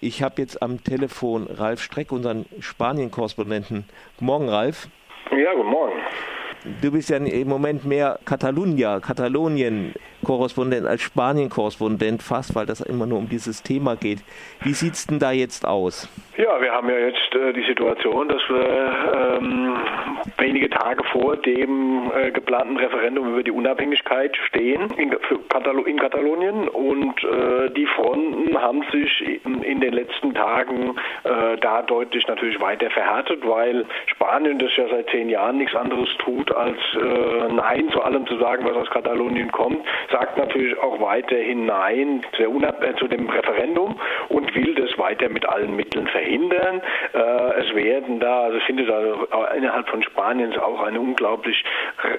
Ich habe jetzt am Telefon Ralf Streck, unseren Spanien-Korrespondenten. Guten Morgen, Ralf. Ja, guten Morgen. Du bist ja im Moment mehr Catalunya, Katalonien-Korrespondent als Spanien-Korrespondent fast, weil das immer nur um dieses Thema geht. Wie sieht es denn da jetzt aus? Ja, wir haben ja jetzt äh, die Situation, dass wir ähm, wenige Tage vor dem äh, geplanten Referendum über die Unabhängigkeit stehen in, Katalo in Katalonien und äh, die Fronten haben sich in, in den letzten Tagen äh, da deutlich natürlich weiter verhärtet, weil Spanien das ja seit zehn Jahren nichts anderes tut, als äh, Nein zu allem zu sagen, was aus Katalonien kommt, sagt natürlich auch weiterhin Nein zu, äh, zu dem Referendum und will das weiter mit allen Mitteln verhindern verhindern. Äh, es werden da, also findet also innerhalb von Spaniens auch eine unglaublich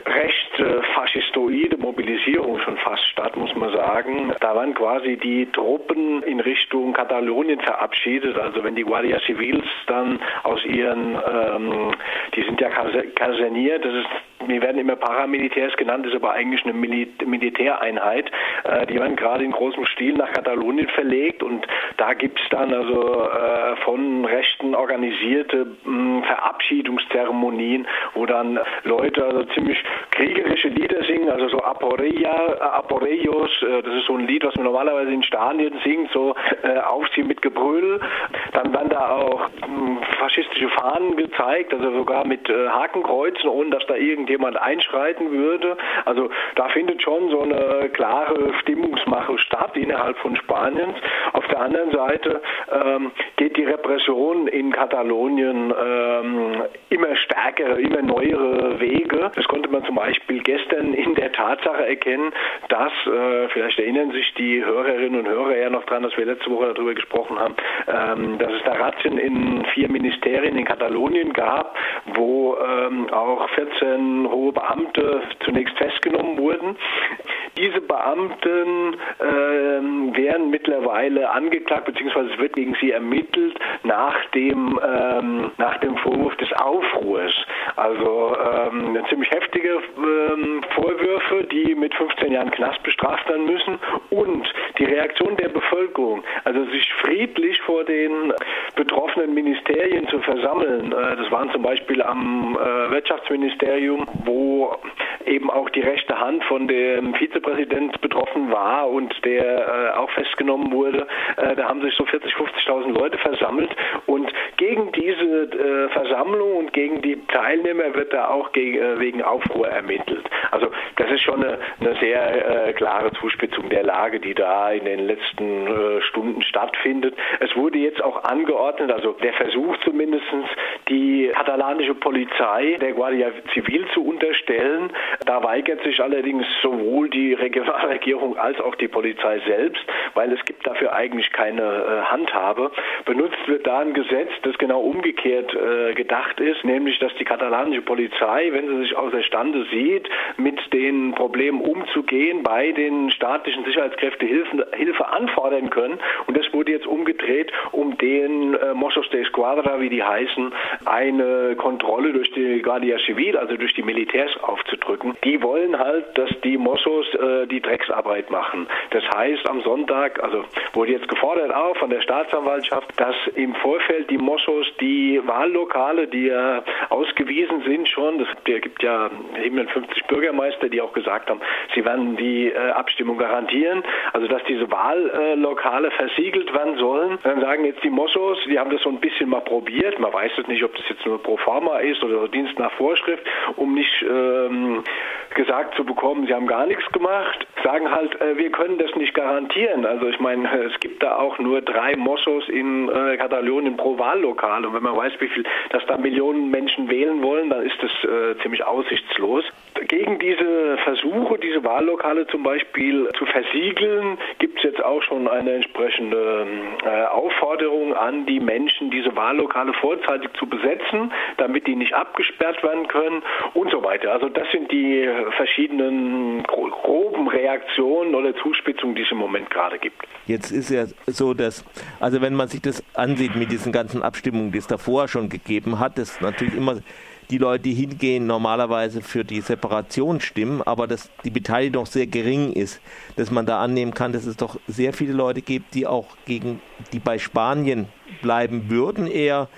recht äh, faschistoide Mobilisierung schon fast statt, muss man sagen. Da waren quasi die Truppen in Richtung Katalonien verabschiedet. Also wenn die Guardia Civils dann aus ihren, ähm, die sind ja kaserniert, das ist wir werden immer Paramilitärs genannt, ist aber eigentlich eine Mil Militäreinheit. Äh, die werden gerade in großem Stil nach Katalonien verlegt und da gibt es dann also äh, von Rechten organisierte mh, Verabschiedungszeremonien, wo dann Leute also ziemlich kriegerische Lieder singen, also so Aporeia, äh, Aporeios, äh, das ist so ein Lied, was man normalerweise in Stadien singt, so äh, Aufziehen mit Gebrüll. Dann werden da auch mh, faschistische Fahnen gezeigt, also sogar mit äh, Hakenkreuzen, ohne dass da irgendjemand einschreiten würde. Also da findet schon so eine klare Stimmungsmache statt innerhalb von Spaniens. Auf der anderen Seite ähm, geht die Repression in Katalonien ähm, immer stärkere, immer neuere Wege. Das konnte man zum Beispiel gestern in der Tatsache erkennen, dass, äh, vielleicht erinnern sich die Hörerinnen und Hörer ja noch dran, dass wir letzte Woche darüber gesprochen haben, ähm, dass es da Razzien in vier Ministerien in Katalonien gab, wo ähm, auch 14 hohe Beamte zunächst festgenommen wurden. Diese Beamten äh, werden mittlerweile angeklagt, beziehungsweise es wird gegen sie ermittelt nach dem, ähm, nach dem Vorwurf des Aufruhrs. Also ähm, ziemlich heftige ähm, Vorwürfe, die mit 15 Jahren Knast bestraft werden müssen. Und die Reaktion der Bevölkerung, also sich friedlich vor den betroffenen Ministerien zu versammeln, äh, das waren zum Beispiel am äh, Wirtschaftsministerium, wo eben auch die rechte Hand von dem Vizepräsident betroffen war und der äh, auch festgenommen wurde. Da haben sich so 40, 50.000 Leute versammelt und gegen diese äh, Versammlung und gegen die Teilnehmer wird da auch gegen, äh, wegen Aufruhr ermittelt. Also das ist schon eine, eine sehr äh, klare Zuspitzung der Lage, die da in den letzten äh, Stunden stattfindet. Es wurde jetzt auch angeordnet, also der Versuch zumindest, die katalanische Polizei der Guardia Civil zu unterstellen, da weigert sich allerdings sowohl die Regionalregierung als auch die Polizei selbst, weil es gibt dafür eigentlich keine äh, Handhabe. Benutzt wird da ein Gesetz, das genau umgekehrt äh, gedacht ist, nämlich dass die katalanische Polizei, wenn sie sich außerstande sieht, mit den Problemen umzugehen, bei den staatlichen Sicherheitskräften Hilfe, Hilfe anfordern können. Und das wurde jetzt umgedreht, um den äh, Mossos de Esquadra, wie die heißen, eine Kontrolle durch die Guardia Civil, also durch die Militärs aufzudrücken die wollen halt, dass die Mossos äh, die Drecksarbeit machen. Das heißt, am Sonntag, also wurde jetzt gefordert auch von der Staatsanwaltschaft, dass im Vorfeld die Mossos die Wahllokale, die ja ausgewiesen sind schon, es gibt ja 57 Bürgermeister, die auch gesagt haben, sie werden die äh, Abstimmung garantieren, also dass diese Wahllokale versiegelt werden sollen. Dann sagen jetzt die Mossos, die haben das so ein bisschen mal probiert, man weiß es nicht, ob das jetzt nur pro forma ist oder Dienst nach Vorschrift, um nicht ähm, gesagt zu bekommen, sie haben gar nichts gemacht, sagen halt, äh, wir können das nicht garantieren. Also ich meine, es gibt da auch nur drei Mossos in äh, Katalonien pro Wahllokal und wenn man weiß, wie viel, dass da Millionen Menschen wählen wollen, dann ist das äh, ziemlich aussichtslos. Gegen diese Versuche, diese Wahllokale zum Beispiel zu versiegeln, gibt es jetzt auch schon eine entsprechende äh, Aufforderung an die Menschen, diese Wahllokale vorzeitig zu besetzen, damit die nicht abgesperrt werden können und so weiter. Also das sind die verschiedenen groben Reaktionen oder Zuspitzungen, die es im Moment gerade gibt. Jetzt ist ja so, dass, also wenn man sich das ansieht mit diesen ganzen Abstimmungen, die es davor schon gegeben hat, ist natürlich immer die Leute, die hingehen, normalerweise für die Separation stimmen, aber dass die Beteiligung sehr gering ist, dass man da annehmen kann, dass es doch sehr viele Leute gibt, die auch gegen die bei Spanien bleiben würden eher,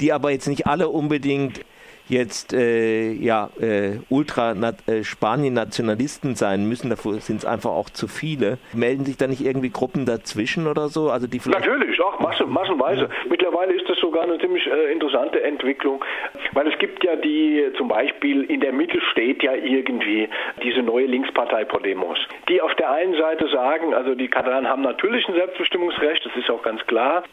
die aber jetzt nicht alle unbedingt jetzt äh, ja äh, ultra äh, sein müssen, dafür sind es einfach auch zu viele. Melden sich da nicht irgendwie Gruppen dazwischen oder so? Also die Natürlich, auch massen, massenweise. Ja. Mittlerweile ist das sogar eine ziemlich äh, interessante Entwicklung, weil es gibt ja die, zum Beispiel in der Mitte steht ja irgendwie diese neue Linkspartei Podemos, die auf der einen Seite sagen, also die Katalanen haben natürlich ein Selbstbestimmungsrecht, das ist auch ganz klar,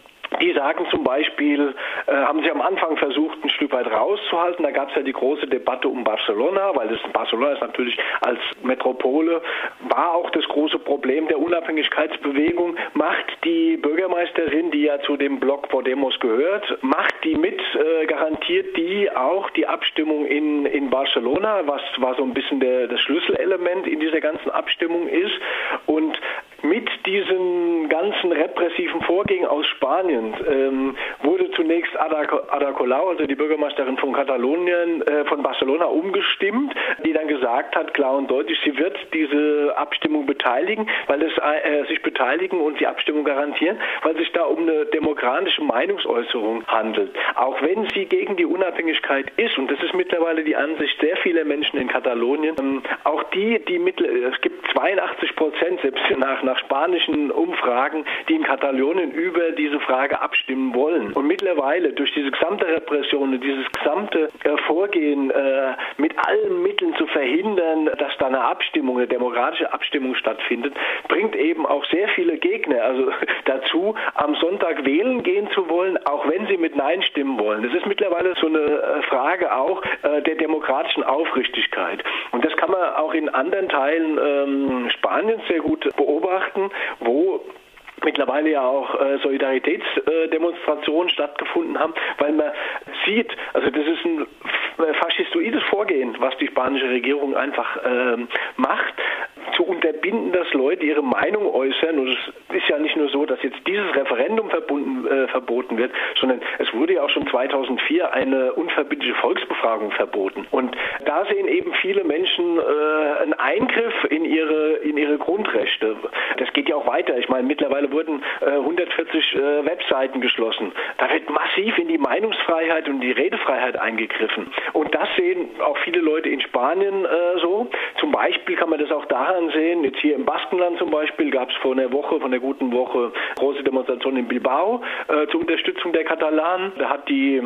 die sagen zum Beispiel, äh, haben sie am Anfang versucht, ein Stück weit rauszuhalten. Da gab es ja die große Debatte um Barcelona, weil das Barcelona ist natürlich als Metropole, war auch das große Problem der Unabhängigkeitsbewegung. Macht die Bürgermeisterin, die ja zu dem Block Podemos gehört, macht die mit, äh, garantiert die auch die Abstimmung in, in Barcelona, was war so ein bisschen der, das Schlüsselelement in dieser ganzen Abstimmung ist. Und mit diesen ganzen repressiven Vorgängen aus Spanien ähm, wurde zunächst Ada, Ada Colau, also die Bürgermeisterin von Katalonien, äh, von Barcelona umgestimmt, die dann gesagt hat, klar und deutlich, sie wird diese Abstimmung beteiligen, weil es äh, sich beteiligen und die Abstimmung garantieren, weil sich da um eine demokratische Meinungsäußerung handelt. Auch wenn sie gegen die Unabhängigkeit ist, und das ist mittlerweile die Ansicht sehr vieler Menschen in Katalonien, ähm, auch die, die mittel, es gibt 82 Prozent, selbst nach, nach nach spanischen Umfragen, die in Katalonien über diese Frage abstimmen wollen. Und mittlerweile durch diese gesamte Repression und dieses gesamte äh, Vorgehen äh, mit allen Mitteln zu verhindern, dass da eine Abstimmung, eine demokratische Abstimmung stattfindet, bringt eben auch sehr viele Gegner also dazu, am Sonntag wählen gehen zu wollen, auch wenn sie mit Nein stimmen wollen. Das ist mittlerweile so eine äh, Frage auch äh, der demokratischen Aufrichtigkeit. Und das kann man auch in anderen Teilen ähm, Spaniens sehr gut beobachten beobachten, wo mittlerweile ja auch äh, Solidaritätsdemonstrationen stattgefunden haben, weil man sieht, also das ist ein faschistoides Vorgehen, was die spanische Regierung einfach äh, macht zu unterbinden, dass Leute ihre Meinung äußern. Und es ist ja nicht nur dass jetzt dieses Referendum verbunden, äh, verboten wird, sondern es wurde ja auch schon 2004 eine unverbindliche Volksbefragung verboten. Und da sehen eben viele Menschen äh, einen Eingriff in ihre, in ihre Grundrechte. Das geht ja auch weiter. Ich meine, mittlerweile wurden äh, 140 äh, Webseiten geschlossen. Da wird massiv in die Meinungsfreiheit und die Redefreiheit eingegriffen. Und das sehen auch viele Leute in Spanien äh, so. Zum Beispiel kann man das auch daran ansehen. Jetzt hier im Baskenland zum Beispiel gab es vor einer Woche, von der guten Woche, große Demonstration in Bilbao äh, zur Unterstützung der Katalanen. Da hat die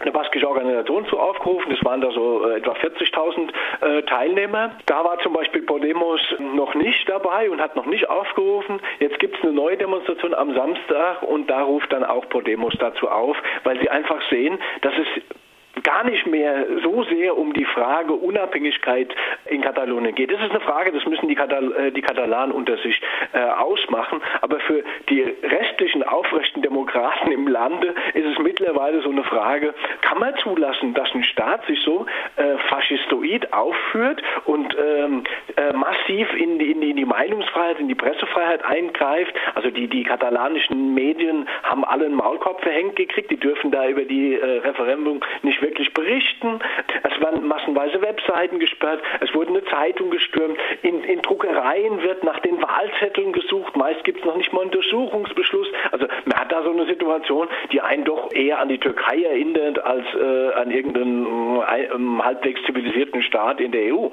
eine baskische Organisation zu aufgerufen. Es waren da so äh, etwa 40.000 äh, Teilnehmer. Da war zum Beispiel Podemos noch nicht dabei und hat noch nicht aufgerufen. Jetzt gibt es eine neue Demonstration am Samstag und da ruft dann auch Podemos dazu auf, weil sie einfach sehen, dass es gar nicht mehr so sehr um die Frage Unabhängigkeit in Katalonien geht. Das ist eine Frage, das müssen die, Katal äh, die Katalanen unter sich äh, ausmachen. Aber für die restlichen aufrechten Demokraten im Lande ist es mittlerweile so eine Frage, kann man zulassen, dass ein Staat sich so äh, faschistoid aufführt und ähm, äh, massiv in die, in, die, in die Meinungsfreiheit, in die Pressefreiheit eingreift? Also die, die katalanischen Medien haben alle einen Maulkorb verhängt gekriegt, die dürfen da über die äh, Referendum nicht wirklich berichten. Es waren massenweise Webseiten gesperrt, es wurde eine Zeitung gestürmt, in, in Druckereien wird nach den Wahlzetteln gesucht, meist gibt es noch nicht mal einen Untersuchungsbeschluss. Also man hat da so eine Situation, die einen doch eher an die Türkei erinnert als äh, an irgendeinen äh, halbwegs zivilisierten Staat in der EU.